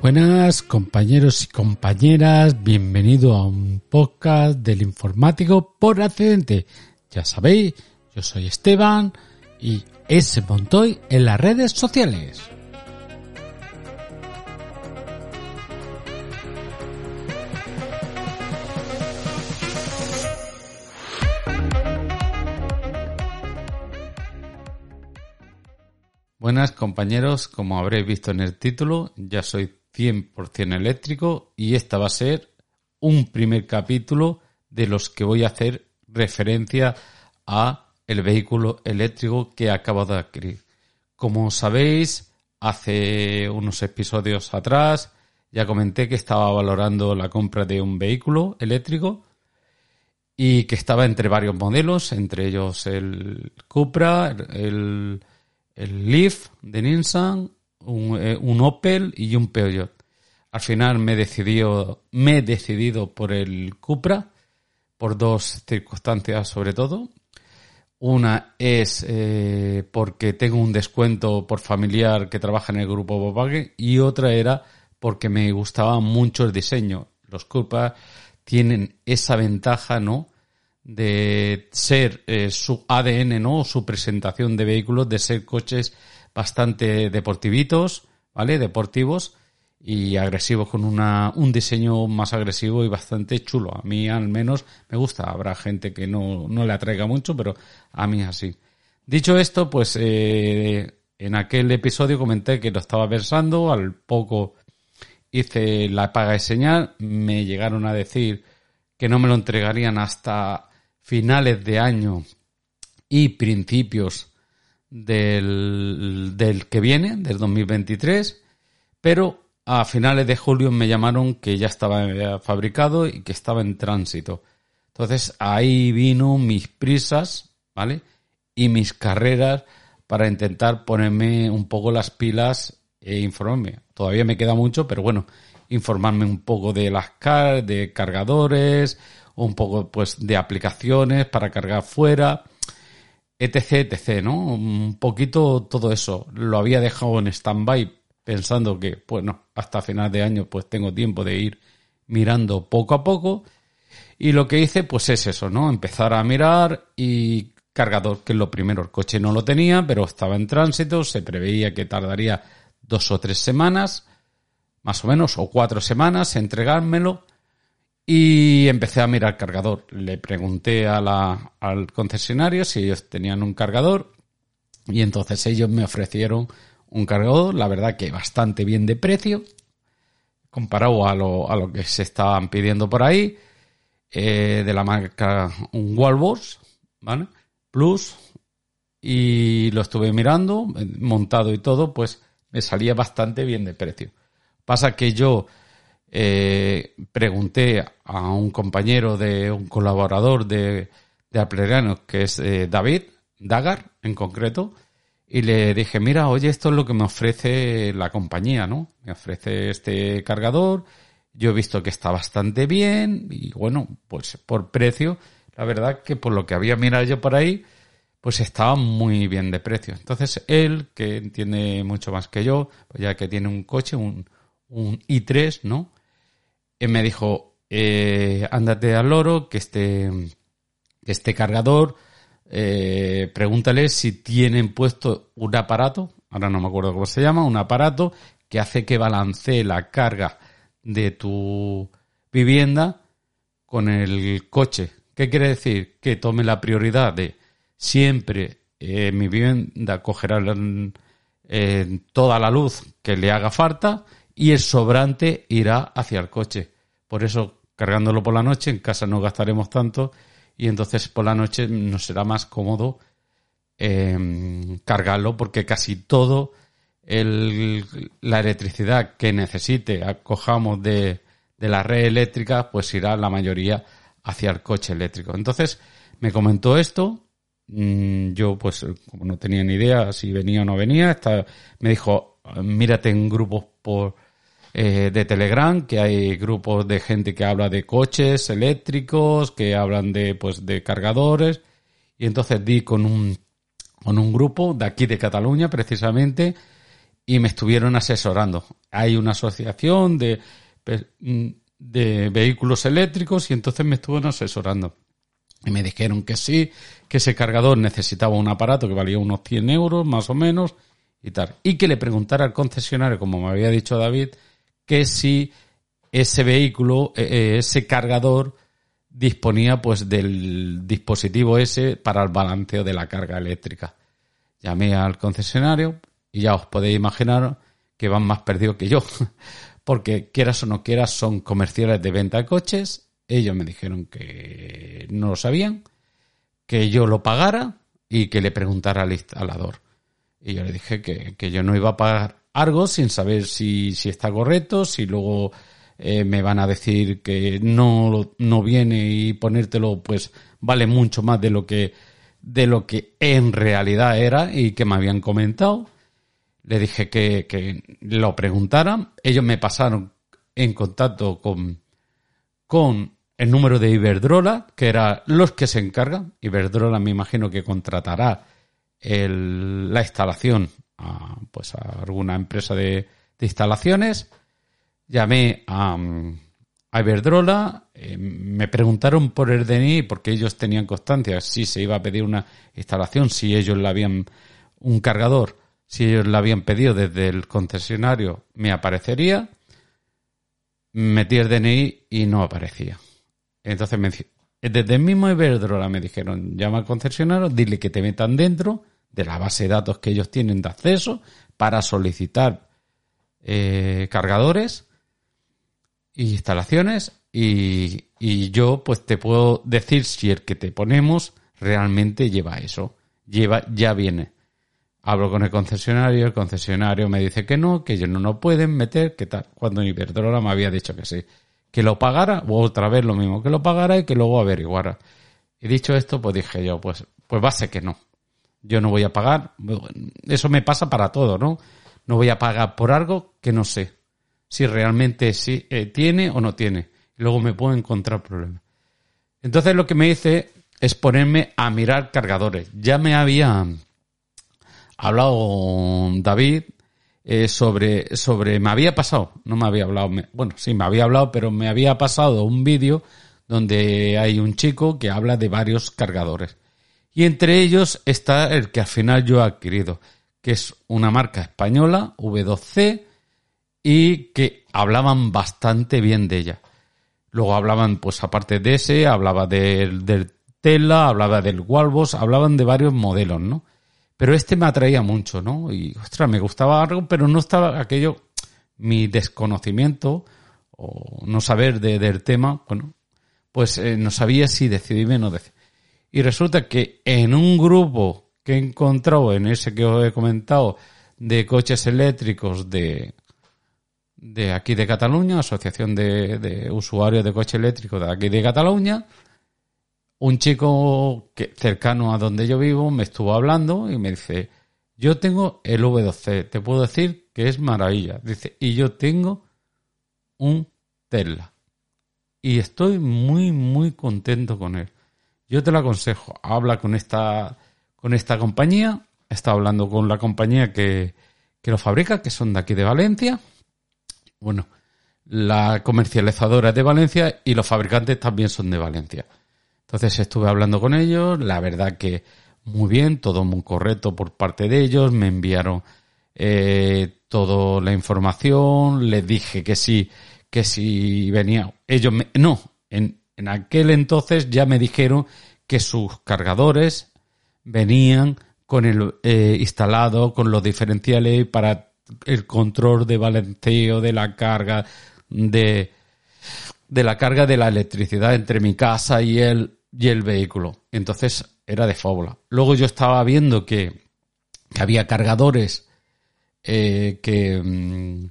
Buenas compañeros y compañeras, bienvenido a un podcast del informático por accidente. Ya sabéis, yo soy Esteban y ese Montoy en las redes sociales. Buenas compañeros, como habréis visto en el título, ya soy 100% eléctrico y esta va a ser un primer capítulo de los que voy a hacer referencia a el vehículo eléctrico que acabo de adquirir. Como sabéis, hace unos episodios atrás ya comenté que estaba valorando la compra de un vehículo eléctrico y que estaba entre varios modelos, entre ellos el Cupra, el, el Leaf de Nissan, un, eh, un, Opel y un Peugeot. Al final me he decidido, me he decidido por el Cupra, por dos circunstancias sobre todo. Una es eh, porque tengo un descuento por familiar que trabaja en el grupo Volkswagen y otra era porque me gustaba mucho el diseño. Los Cupra tienen esa ventaja, ¿no? De ser eh, su ADN, ¿no? Su presentación de vehículos, de ser coches bastante deportivitos, ¿vale? Deportivos y agresivos con una, un diseño más agresivo y bastante chulo. A mí al menos me gusta. Habrá gente que no, no le atraiga mucho, pero a mí así. Dicho esto, pues eh, en aquel episodio comenté que lo estaba pensando, al poco hice la paga de señal, me llegaron a decir que no me lo entregarían hasta finales de año y principios del, del que viene, del 2023, pero a finales de julio me llamaron que ya estaba fabricado y que estaba en tránsito. Entonces ahí vino mis prisas, ¿vale? Y mis carreras para intentar ponerme un poco las pilas e informarme. Todavía me queda mucho, pero bueno, informarme un poco de las de cargadores, un poco pues de aplicaciones para cargar fuera, etc, etc, ¿no? Un poquito todo eso. Lo había dejado en stand-by pensando que, bueno, hasta final de año pues tengo tiempo de ir mirando poco a poco. Y lo que hice pues es eso, ¿no? Empezar a mirar y cargador, que es lo primero. El coche no lo tenía, pero estaba en tránsito, se preveía que tardaría dos o tres semanas, más o menos, o cuatro semanas, entregármelo. Y empecé a mirar cargador. Le pregunté al concesionario si ellos tenían un cargador. Y entonces ellos me ofrecieron un cargador, la verdad que bastante bien de precio, comparado a lo, a lo que se estaban pidiendo por ahí, eh, de la marca un ¿vale? Plus, y lo estuve mirando, montado y todo, pues me salía bastante bien de precio. Pasa que yo eh, pregunté a un compañero de un colaborador de, de que es eh, David Dagar en concreto, y le dije, mira, oye, esto es lo que me ofrece la compañía, ¿no? Me ofrece este cargador, yo he visto que está bastante bien y bueno, pues por precio, la verdad que por lo que había mirado yo por ahí, pues estaba muy bien de precio. Entonces él, que entiende mucho más que yo, pues ya que tiene un coche, un, un i3, ¿no? Me dijo, eh, ándate al loro, que este, que este cargador eh, pregúntale si tienen puesto un aparato, ahora no me acuerdo cómo se llama, un aparato que hace que balancee la carga de tu vivienda con el coche. ¿Qué quiere decir? Que tome la prioridad de siempre eh, mi vivienda cogerá eh, toda la luz que le haga falta y el sobrante irá hacia el coche. Por eso, cargándolo por la noche, en casa no gastaremos tanto y entonces por la noche nos será más cómodo em, cargarlo porque casi todo el, la electricidad que necesite acojamos de, de la red eléctrica pues irá la mayoría hacia el coche eléctrico. Entonces me comentó esto, mm, yo pues como no tenía ni idea si venía o no venía, me dijo mírate en grupos por eh, de Telegram, que hay grupos de gente que habla de coches eléctricos, que hablan de, pues, de cargadores. Y entonces di con un, con un grupo de aquí de Cataluña, precisamente, y me estuvieron asesorando. hay una asociación de, de vehículos eléctricos y entonces me estuvo asesorando. Y me dijeron que sí, que ese cargador necesitaba un aparato que valía unos 100 euros más o menos y tal. Y que le preguntara al concesionario, como me había dicho David, que si ese vehículo, eh, eh, ese cargador disponía pues del dispositivo ese para el balanceo de la carga eléctrica. Llamé al concesionario y ya os podéis imaginar que van más perdidos que yo. Porque quieras o no quieras son comerciales de venta de coches. Ellos me dijeron que no lo sabían, que yo lo pagara y que le preguntara al instalador. Y yo le dije que, que yo no iba a pagar algo sin saber si, si está correcto, si luego eh, me van a decir que no, no viene y ponértelo pues vale mucho más de lo que de lo que en realidad era y que me habían comentado. Le dije que, que lo preguntaran. Ellos me pasaron en contacto con, con el número de Iberdrola, que era los que se encargan. Iberdrola me imagino que contratará el, la instalación a, pues a alguna empresa de, instalaciones llamé a, a Iberdrola, eh, me preguntaron por el DNI porque ellos tenían constancia si se iba a pedir una instalación, si ellos la habían un cargador, si ellos la habían pedido desde el concesionario, me aparecería. Metí el DNI y no aparecía. Entonces me, desde el mismo Iberdrola me dijeron, llama al concesionario, dile que te metan dentro de la base de datos que ellos tienen de acceso para solicitar eh, cargadores instalaciones y, y yo pues te puedo decir si el que te ponemos realmente lleva eso. Lleva, ya viene. Hablo con el concesionario, el concesionario me dice que no, que ellos no lo pueden meter, que tal. Cuando Iberdrola me había dicho que sí. Que lo pagara, o otra vez lo mismo, que lo pagara y que luego averiguara. Y dicho esto, pues dije yo, pues, pues va a ser que no. Yo no voy a pagar. Eso me pasa para todo, ¿no? No voy a pagar por algo que no sé si realmente sí, eh, tiene o no tiene. Luego me puedo encontrar problemas. Entonces lo que me hice es ponerme a mirar cargadores. Ya me había hablado David eh, sobre, sobre, me había pasado, no me había hablado, bueno, sí, me había hablado, pero me había pasado un vídeo donde hay un chico que habla de varios cargadores. Y entre ellos está el que al final yo he adquirido, que es una marca española, V2C, y que hablaban bastante bien de ella. Luego hablaban, pues aparte de ese, hablaba del, del Tela, hablaba del Walbos, hablaban de varios modelos, ¿no? Pero este me atraía mucho, ¿no? Y, ostras, me gustaba algo, pero no estaba aquello, mi desconocimiento o no saber de, del tema, bueno, pues eh, no sabía si decidirme o no decidirme. Y resulta que en un grupo que he encontrado, en ese que os he comentado, de coches eléctricos de, de aquí de Cataluña, Asociación de, Usuarios de Coche Eléctrico de aquí de Cataluña. Un chico que, cercano a donde yo vivo me estuvo hablando y me dice, yo tengo el V12, te puedo decir que es maravilla. Dice, y yo tengo un Tesla. Y estoy muy, muy contento con él. Yo te lo aconsejo, habla con esta, con esta compañía. Está hablando con la compañía que, que lo fabrica, que son de aquí de Valencia. Bueno, la comercializadora es de Valencia y los fabricantes también son de Valencia. Entonces estuve hablando con ellos, la verdad que muy bien, todo muy correcto por parte de ellos, me enviaron eh, toda la información, les dije que sí, que si venía, ellos me, no, en, en aquel entonces ya me dijeron que sus cargadores venían con el eh, instalado, con los diferenciales para el control de balanceo de la carga de, la carga de la electricidad entre mi casa y el, y el vehículo. Entonces era de fábula. Luego yo estaba viendo que, había cargadores eh, mm,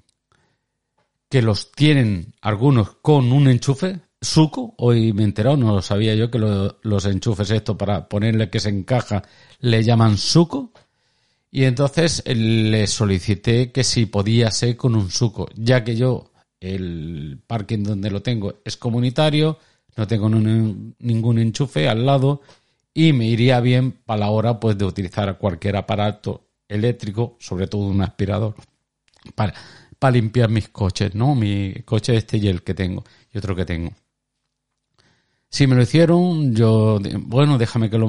que los tienen algunos con un enchufe suco. Hoy me he enterado, no lo sabía yo que los enchufes esto para ponerle que se encaja le llaman suco. Y entonces le solicité que si podía ser con un suco, ya que yo el parking donde lo tengo es comunitario, no tengo ningún enchufe al lado y me iría bien para la hora pues de utilizar cualquier aparato eléctrico, sobre todo un aspirador, para, para limpiar mis coches, ¿no? Mi coche este y el que tengo, y otro que tengo. Si me lo hicieron, yo, bueno, déjame que lo,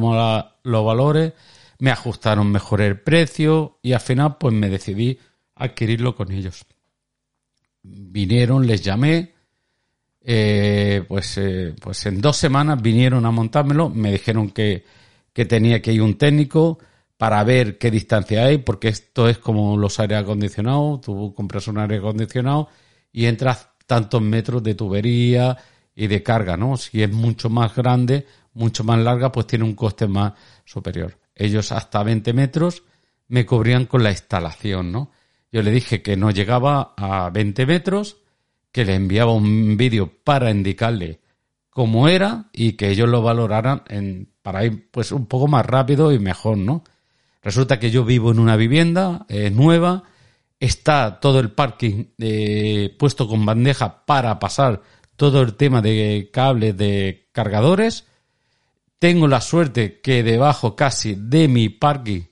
lo valore, me ajustaron mejor el precio y al final pues me decidí adquirirlo con ellos. Vinieron, les llamé, eh, pues, eh, pues en dos semanas vinieron a montármelo, me dijeron que, que tenía que ir un técnico para ver qué distancia hay, porque esto es como los aire acondicionados, tú compras un aire acondicionado y entras tantos metros de tubería y de carga, ¿no? Si es mucho más grande, mucho más larga, pues tiene un coste más superior. Ellos hasta 20 metros me cubrían con la instalación, ¿no? Yo le dije que no llegaba a 20 metros, que le enviaba un vídeo para indicarle cómo era y que ellos lo valoraran en, para ir pues un poco más rápido y mejor, ¿no? Resulta que yo vivo en una vivienda eh, nueva, está todo el parking eh, puesto con bandeja para pasar todo el tema de cables de cargadores. Tengo la suerte que debajo casi de mi parking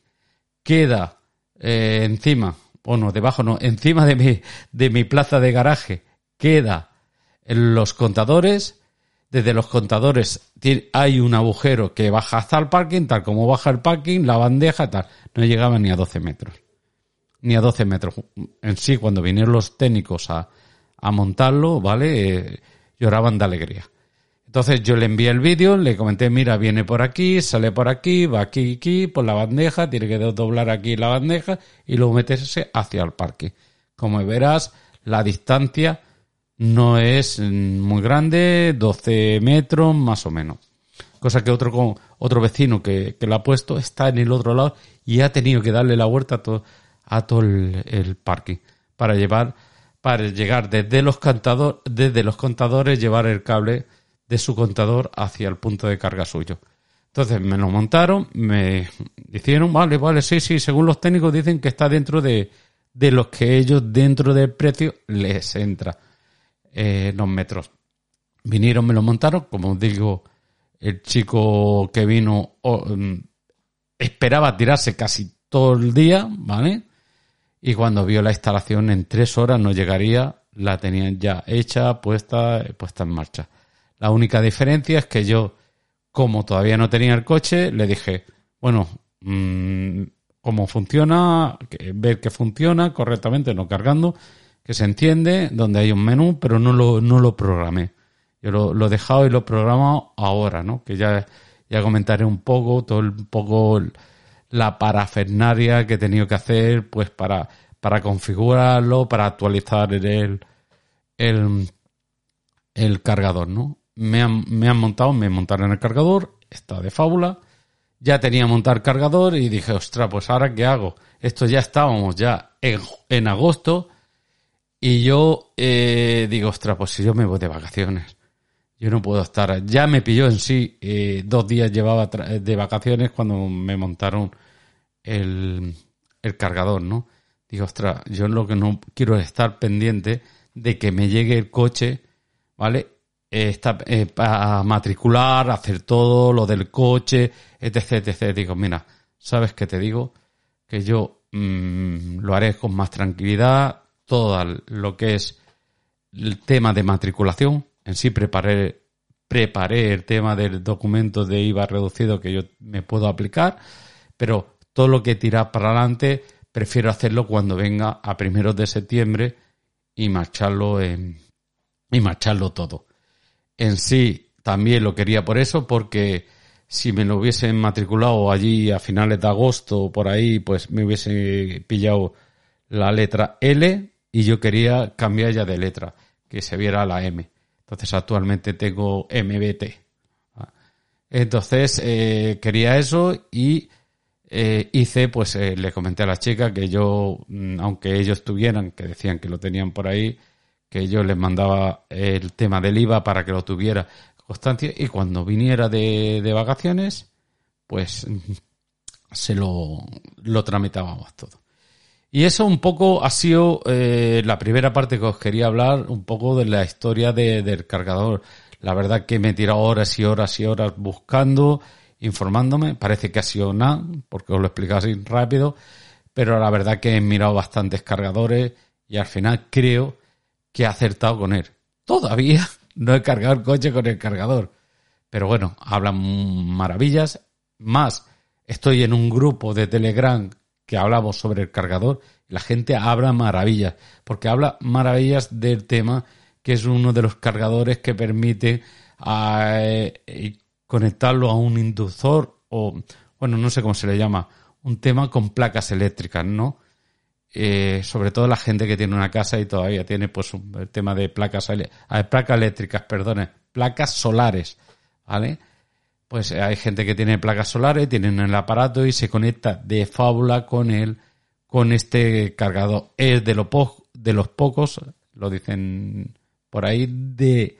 queda eh, encima, o no, debajo no, encima de mi, de mi plaza de garaje queda los contadores. Desde los contadores hay un agujero que baja hasta el parking, tal como baja el parking, la bandeja, tal. No llegaba ni a 12 metros. Ni a 12 metros. En sí, cuando vinieron los técnicos a, a montarlo, ¿vale? Eh, lloraban de alegría. Entonces yo le envié el vídeo, le comenté, mira, viene por aquí, sale por aquí, va aquí, aquí, por la bandeja, tiene que doblar aquí la bandeja y luego meterse hacia el parque. Como verás, la distancia no es muy grande, 12 metros más o menos. Cosa que otro, otro vecino que, que lo ha puesto está en el otro lado y ha tenido que darle la vuelta a todo, el parque para llevar, para llegar desde los, desde los contadores, llevar el cable de su contador hacia el punto de carga suyo. Entonces me lo montaron, me hicieron, vale, vale, sí, sí, según los técnicos dicen que está dentro de, de los que ellos dentro del precio les entra eh, los metros. Vinieron, me lo montaron, como digo, el chico que vino mm, esperaba tirarse casi todo el día, ¿vale? Y cuando vio la instalación en tres horas no llegaría, la tenían ya hecha, puesta, puesta en marcha. La única diferencia es que yo, como todavía no tenía el coche, le dije, bueno, mmm, cómo funciona, ver que funciona correctamente, no cargando, que se entiende, donde hay un menú, pero no lo, no lo programé. Yo lo, he dejado y lo he programado ahora, ¿no? Que ya, ya comentaré un poco, todo un poco la parafernaria que he tenido que hacer, pues para, para configurarlo, para actualizar el, el, el cargador, ¿no? Me han, me han montado, me montaron el cargador, está de fábula. Ya tenía montar cargador y dije, ostras, pues ahora qué hago. Esto ya estábamos ya en, en agosto y yo eh, digo, ostras, pues si yo me voy de vacaciones, yo no puedo estar. Ya me pilló en sí, eh, dos días llevaba de vacaciones cuando me montaron el, el cargador, ¿no? Digo, ostras, yo lo que no quiero es estar pendiente de que me llegue el coche, ¿vale? Eh, eh, para matricular, hacer todo lo del coche, etc, etc. Digo, mira, ¿sabes qué te digo? Que yo mm, lo haré con más tranquilidad, todo lo que es el tema de matriculación. En sí preparé, preparé el tema del documento de IVA reducido que yo me puedo aplicar, pero todo lo que tirar para adelante prefiero hacerlo cuando venga a primeros de septiembre y marcharlo en, y marcharlo todo. En sí también lo quería por eso, porque si me lo hubiesen matriculado allí a finales de agosto o por ahí, pues me hubiese pillado la letra L y yo quería cambiar ya de letra, que se viera la M. Entonces actualmente tengo MBT. Entonces eh, quería eso y eh, hice, pues eh, le comenté a la chica que yo, mm, aunque ellos tuvieran, que decían que lo tenían por ahí, que yo les mandaba el tema del IVA para que lo tuviera constancia y cuando viniera de, de vacaciones, pues se lo, lo tramitábamos todo. Y eso un poco ha sido eh, la primera parte que os quería hablar, un poco de la historia del cargador. La verdad que me he tirado horas y horas y horas buscando, informándome. Parece que ha sido nada, porque os lo he así rápido. Pero la verdad que he mirado bastantes cargadores y al final creo que he acertado con él. Todavía no he cargado el coche con el cargador. Pero bueno, hablan maravillas. Más, estoy en un grupo de Telegram que hablamos sobre el cargador. La gente habla maravillas. Porque habla maravillas del tema que es uno de los cargadores que permite eh, conectarlo a un inductor o, bueno, no sé cómo se le llama, un tema con placas eléctricas, ¿no? Eh, sobre todo la gente que tiene una casa y todavía tiene pues un, el tema de placas, placas eléctricas, perdone, placas solares, ¿vale? Pues hay gente que tiene placas solares, tienen el aparato y se conecta de fábula con él, con este cargador. Es de los pocos, lo dicen por ahí de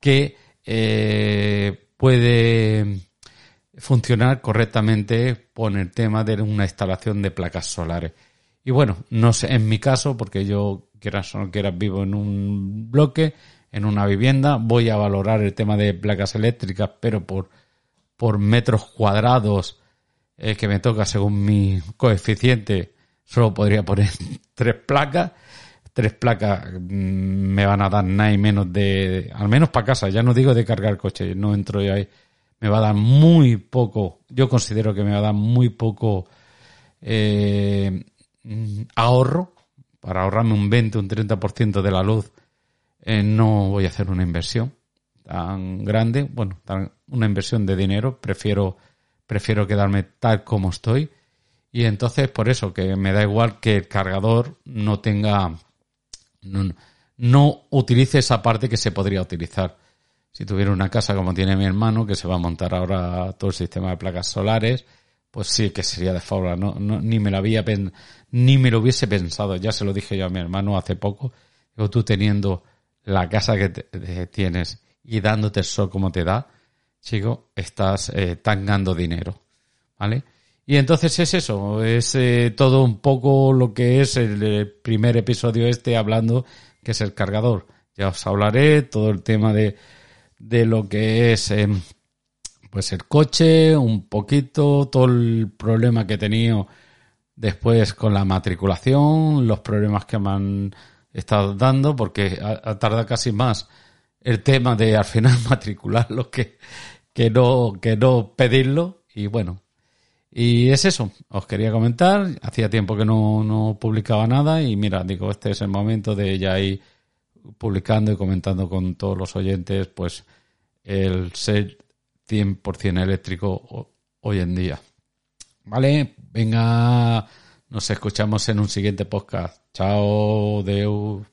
que eh, puede funcionar correctamente con el tema de una instalación de placas solares. Y bueno, no sé, en mi caso, porque yo quieras o no quieras vivo en un bloque, en una vivienda, voy a valorar el tema de placas eléctricas, pero por, por metros cuadrados eh, que me toca según mi coeficiente, solo podría poner tres placas. Tres placas mm, me van a dar nada y menos de, al menos para casa, ya no digo de cargar coche, no entro yo ahí, me va a dar muy poco, yo considero que me va a dar muy poco eh, ahorro, para ahorrarme un 20, un 30% de la luz, eh, no voy a hacer una inversión tan grande, bueno, una inversión de dinero, prefiero, prefiero quedarme tal como estoy. Y entonces, por eso, que me da igual que el cargador no tenga no, utilice esa parte que se podría utilizar. Si tuviera una casa como tiene mi hermano, que se va a montar ahora todo el sistema de placas solares, pues sí que sería de fábula. No, ni me lo había ni me lo hubiese pensado. Ya se lo dije yo a mi hermano hace poco. Digo, tú teniendo la casa que tienes y dándote el sol como te da, chico, estás eh, tangando dinero. ¿Vale? Y entonces es eso, es eh, todo un poco lo que es el, primer episodio este hablando que es el cargador. Ya os hablaré todo el tema de, de lo que es em, pues el coche, un poquito, todo el problema que he tenido después con la matriculación, los problemas que me han estado dando, porque ha, tardado casi más el tema de al final matricularlo que, que no, que no pedirlo. Y bueno, y es eso, os quería comentar, hacía tiempo que no, no publicaba nada y mira, digo, este es el momento de ya ir publicando y comentando con todos los oyentes, pues el ser 100% eléctrico hoy en día. Vale, venga, nos escuchamos en un siguiente podcast. Chao, Deu.